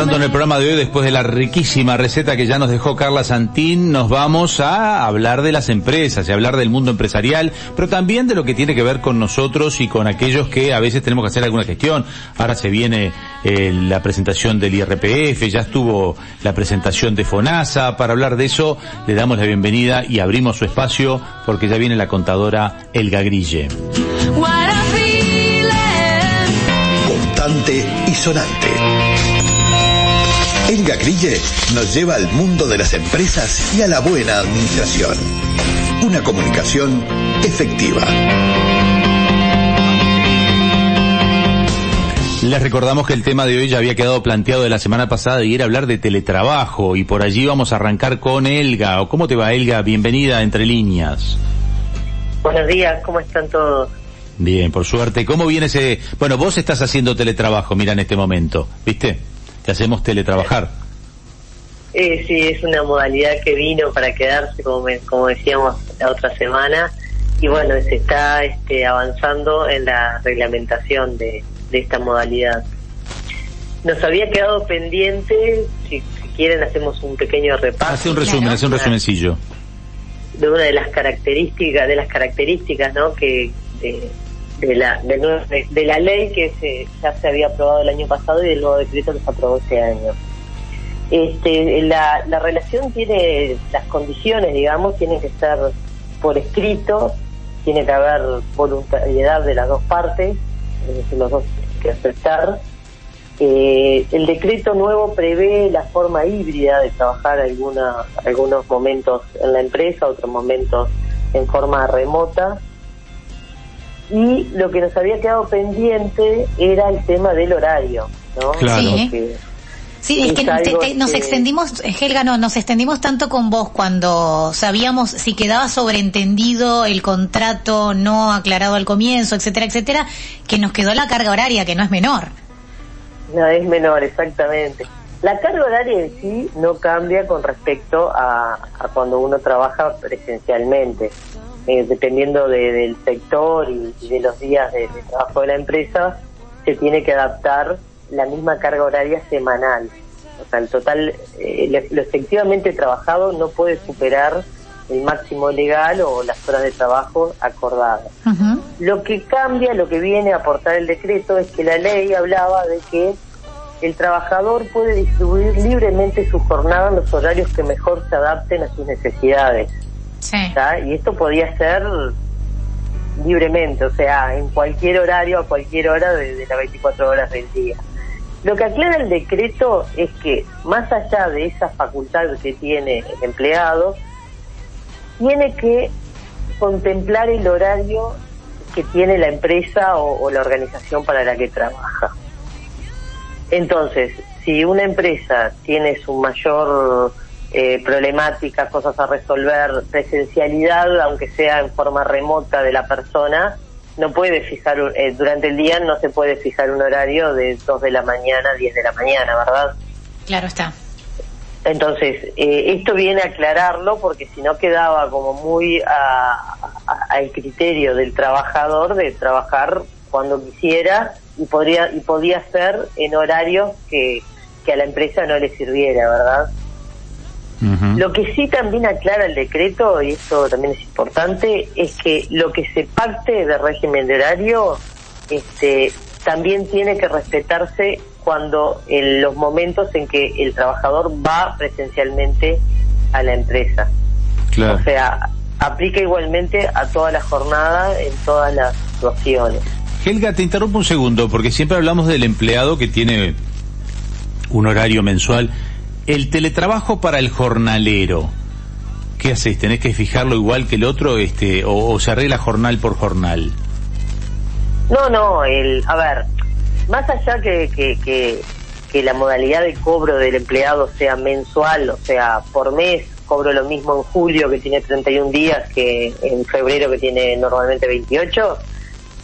Avanzando en el programa de hoy, después de la riquísima receta que ya nos dejó Carla Santín, nos vamos a hablar de las empresas y hablar del mundo empresarial, pero también de lo que tiene que ver con nosotros y con aquellos que a veces tenemos que hacer alguna gestión. Ahora se viene eh, la presentación del IRPF, ya estuvo la presentación de FONASA. Para hablar de eso, le damos la bienvenida y abrimos su espacio porque ya viene la contadora Elga Grille. Contante y sonante. Elga Grille nos lleva al mundo de las empresas y a la buena administración. Una comunicación efectiva. Les recordamos que el tema de hoy ya había quedado planteado de la semana pasada y era hablar de teletrabajo y por allí vamos a arrancar con Elga. ¿Cómo te va Elga? Bienvenida Entre Líneas. Buenos días, ¿cómo están todos? Bien, por suerte. ¿Cómo viene ese...? Bueno, vos estás haciendo teletrabajo, mira, en este momento, ¿viste? Te hacemos teletrabajar. Eh, sí, es una modalidad que vino para quedarse, como, como decíamos la otra semana, y bueno, se está este, avanzando en la reglamentación de, esta modalidad. Nos había quedado pendiente, si, quieren hacemos un pequeño repaso. Hace un resumen, hace un resumencillo. De una de las características, de las características, ¿no? Que de, la de, la ley que se, ya se había aprobado el año pasado y del nuevo decreto que se aprobó este año. Este, la, la relación tiene las condiciones, digamos, tienen que estar por escrito, tiene que haber voluntariedad de las dos partes, los dos tienen que aceptar. Eh, el decreto nuevo prevé la forma híbrida de trabajar alguna, algunos momentos en la empresa, otros momentos en forma remota. Y lo que nos había quedado pendiente era el tema del horario, ¿no? Claro. Sí, es, que, nos extendimos, Helga, no, nos extendimos tanto con vos cuando sabíamos si quedaba sobreentendido el contrato no aclarado al comienzo, etcétera, etcétera, que nos quedó la carga horaria, que no es menor. No, es menor, exactamente. La carga horaria en sí no cambia con respecto a, cuando uno trabaja presencialmente. Eh, dependiendo del sector y, de los días de trabajo de la empresa, se tiene que adaptar la misma carga horaria semanal. O sea, el total, eh, lo, efectivamente trabajado no puede superar el máximo legal o las horas de trabajo acordadas. Lo que cambia, lo que viene a aportar el decreto es que la ley hablaba de que el trabajador puede distribuir libremente su jornada en los horarios que mejor se adapten a sus necesidades. Y esto podía ser libremente, o sea, en cualquier horario, a cualquier hora de, de las 24 horas del día. Lo que aclara el decreto es que, más allá de esa facultad que tiene el empleado, tiene que contemplar el horario que tiene la empresa o, la organización para la que trabaja. Entonces, si una empresa tiene su mayor eh, problemática, cosas a resolver, presencialidad, aunque sea en forma remota de la persona, no puede fijar, eh, durante el día no se puede fijar un horario de 2 de la mañana a 10 de la mañana, ¿verdad? Claro está. Entonces, eh, esto viene a aclararlo porque si no quedaba como muy al criterio del trabajador de trabajar cuando quisiera y podría y podía ser en horarios que, que a la empresa no le sirviera, ¿verdad? Lo que sí también aclara el decreto, y esto también es importante, es que lo que se pacte de régimen de horario este, también tiene que respetarse cuando en los momentos en que el trabajador va presencialmente a la empresa. O sea, aplica igualmente a toda la jornada en todas las situaciones. Helga, te interrumpo un segundo, porque siempre hablamos del empleado que tiene un horario mensual el teletrabajo para el jornalero. ¿Qué haces? ¿Tenés que fijarlo igual que el otro este, o, se arregla jornal por jornal? No, no, el, a ver, más allá que, que, que, la modalidad de cobro del empleado sea mensual, o sea, por mes, cobro lo mismo en julio que tiene 31 días que en febrero que tiene normalmente 28,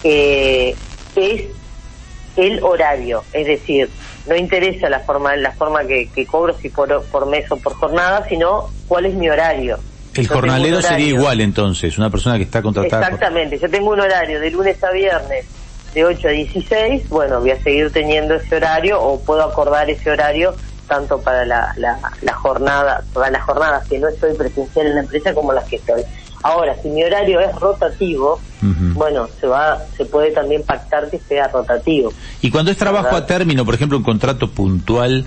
eh, es el horario, es decir, no interesa la forma la forma que, cobro si por, por mes o por jornada sino cuál es mi horario el jornalero sería igual entonces una persona que está contratada exactamente yo tengo un horario de lunes a viernes de 8 a 16, bueno, voy a seguir teniendo ese horario o puedo acordar ese horario tanto para la, la, jornada, para las jornadas que no estoy presencial en la empresa como las que estoy. Ahora, si mi horario es rotativo, bueno, se va, se puede también pactar que sea rotativo. Y cuando es trabajo a término, por ejemplo, un contrato puntual,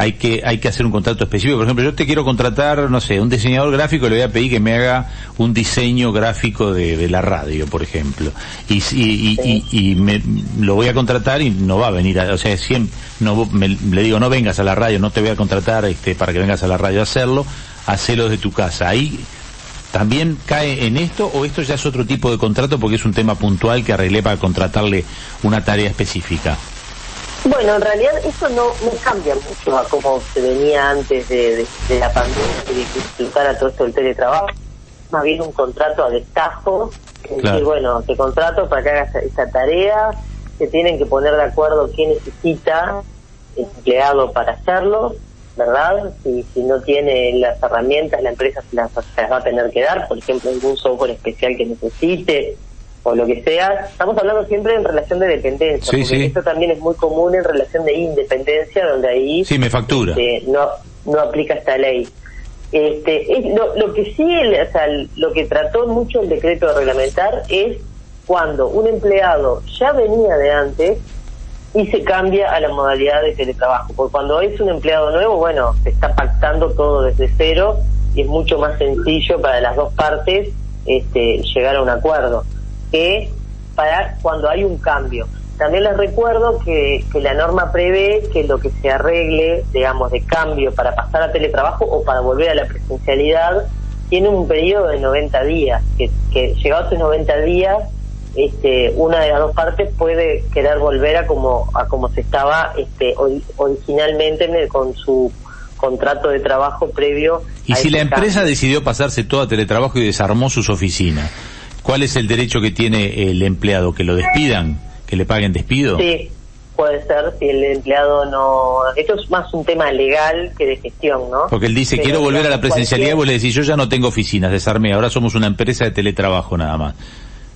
hay que, hay que hacer un contrato específico. Por ejemplo, yo te quiero contratar, no sé, un diseñador gráfico, le voy a pedir que me haga un diseño gráfico de, la radio, por ejemplo. Y, y, y, me, lo voy a contratar y no va a venir, o sea, siempre, no, le digo, no vengas a la radio, no te voy a contratar este, para que vengas a la radio a hacerlo, hacelo de tu casa. Ahí también cae en esto o esto ya es otro tipo de contrato porque es un tema puntual que arreglé para contratarle una tarea específica. Bueno, en realidad eso no, no cambia mucho a cómo se venía antes de, la pandemia y de que explicara todo esto del teletrabajo. Más bien un contrato a destajo, que bueno, te contrato para que hagas esa tarea, se tienen que poner de acuerdo qué necesita el empleado para hacerlo, ¿verdad? Si, si no tiene las herramientas, la empresa se las, se las va a tener que dar, por ejemplo, algún software especial que necesite, o lo que sea, estamos hablando siempre en relación de dependencia, porque esto también es muy común en relación de independencia, donde ahí sí, me factura. Este, no, no aplica esta ley. Este, es, lo, lo que sí, o sea, lo que trató mucho el decreto de reglamentar es cuando un empleado ya venía de antes y se cambia a la modalidad de teletrabajo, porque cuando es un empleado nuevo, bueno, se está pactando todo desde cero y es mucho más sencillo para las dos partes este, llegar a un acuerdo que para cuando hay un cambio. También les recuerdo que, que la norma prevé que lo que se arregle, digamos, de cambio para pasar a teletrabajo o para volver a la presencialidad, tiene un periodo de 90 días, que, que llegados esos 90 días, este, una de las dos partes puede querer volver a como, a como se estaba este, originalmente con su contrato de trabajo previo. ¿Y si la empresa decidió pasarse todo a teletrabajo y desarmó sus oficinas? ¿Cuál es el derecho que tiene el empleado? ¿Que lo despidan? ¿Que le paguen despido? Sí, puede ser si el empleado no... Esto es más un tema legal que de gestión, ¿no? Porque él dice, quiero volver a la presencialidad y vos le decís, yo ya no tengo oficinas, desarmé, ahora somos una empresa de teletrabajo nada más.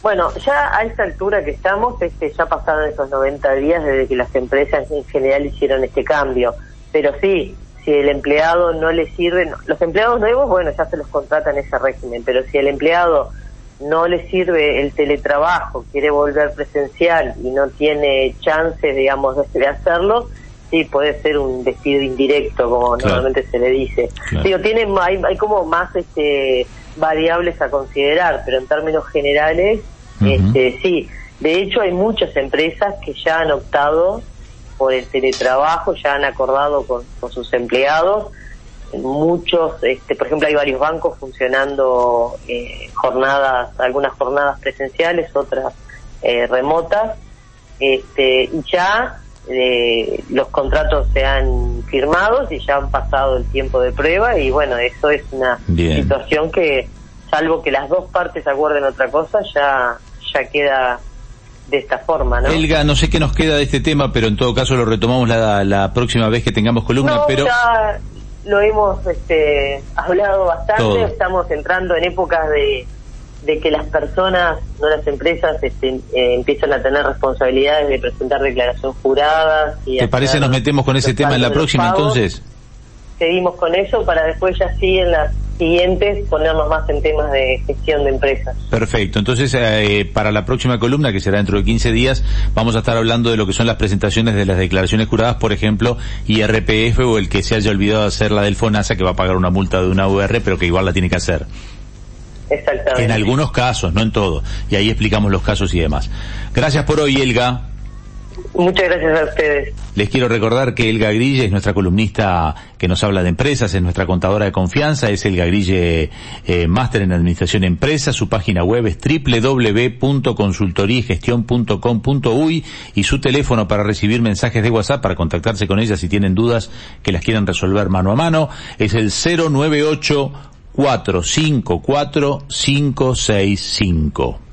Bueno, ya a esta altura que estamos, este, ya pasaron esos 90 días desde que las empresas en general hicieron este cambio. Pero sí, si el empleado no le sirve, los empleados nuevos, bueno, ya se los contratan ese régimen, pero si el empleado no le sirve el teletrabajo, quiere volver presencial y no tiene chances, digamos, de hacerlo, sí puede ser un despido indirecto, como normalmente se le dice. Digo, tiene, hay, hay como más este, variables a considerar, pero en términos generales, este, sí. De hecho, hay muchas empresas que ya han optado por el teletrabajo, ya han acordado con, con sus empleados. Muchos, este, por ejemplo, hay varios bancos funcionando eh, jornadas, algunas jornadas presenciales, otras eh, remotas, este, y ya eh, los contratos se han firmado y ya han pasado el tiempo de prueba y bueno, eso es una situación que, salvo que las dos partes acuerden otra cosa, ya, ya queda de esta forma, ¿no? Elga, no sé qué nos queda de este tema, pero en todo caso lo retomamos la, la próxima vez que tengamos columna, pero lo hemos este, hablado bastante, estamos entrando en épocas de, de que las personas, no las empresas, este, eh, empiezan a tener responsabilidades de presentar declaraciones juradas. Y ¿Te parece nos metemos con ese tema en la próxima entonces? Seguimos con eso para después ya sí en las siguientes ponernos más en temas de gestión de empresas. Perfecto. Entonces, eh, para la próxima columna, que será dentro de 15 días, vamos a estar hablando de lo que son las presentaciones de las declaraciones juradas, por ejemplo, IRPF o el que se haya olvidado hacer la del FONASA, que va a pagar una multa de una UR, pero que igual la tiene que hacer. Exactamente. En algunos casos, no en todo. Y ahí explicamos los casos y demás. Gracias por hoy, Elga. Muchas gracias a ustedes. Les quiero recordar que Elga Grille es nuestra columnista que nos habla de empresas, es nuestra contadora de confianza, es Elga Grille eh, Máster en Administración de Empresas, su página web es www.consultoriegestion.com.uy y su teléfono para recibir mensajes de WhatsApp, para contactarse con ella si tienen dudas que las quieran resolver mano a mano, es el 098 454 565.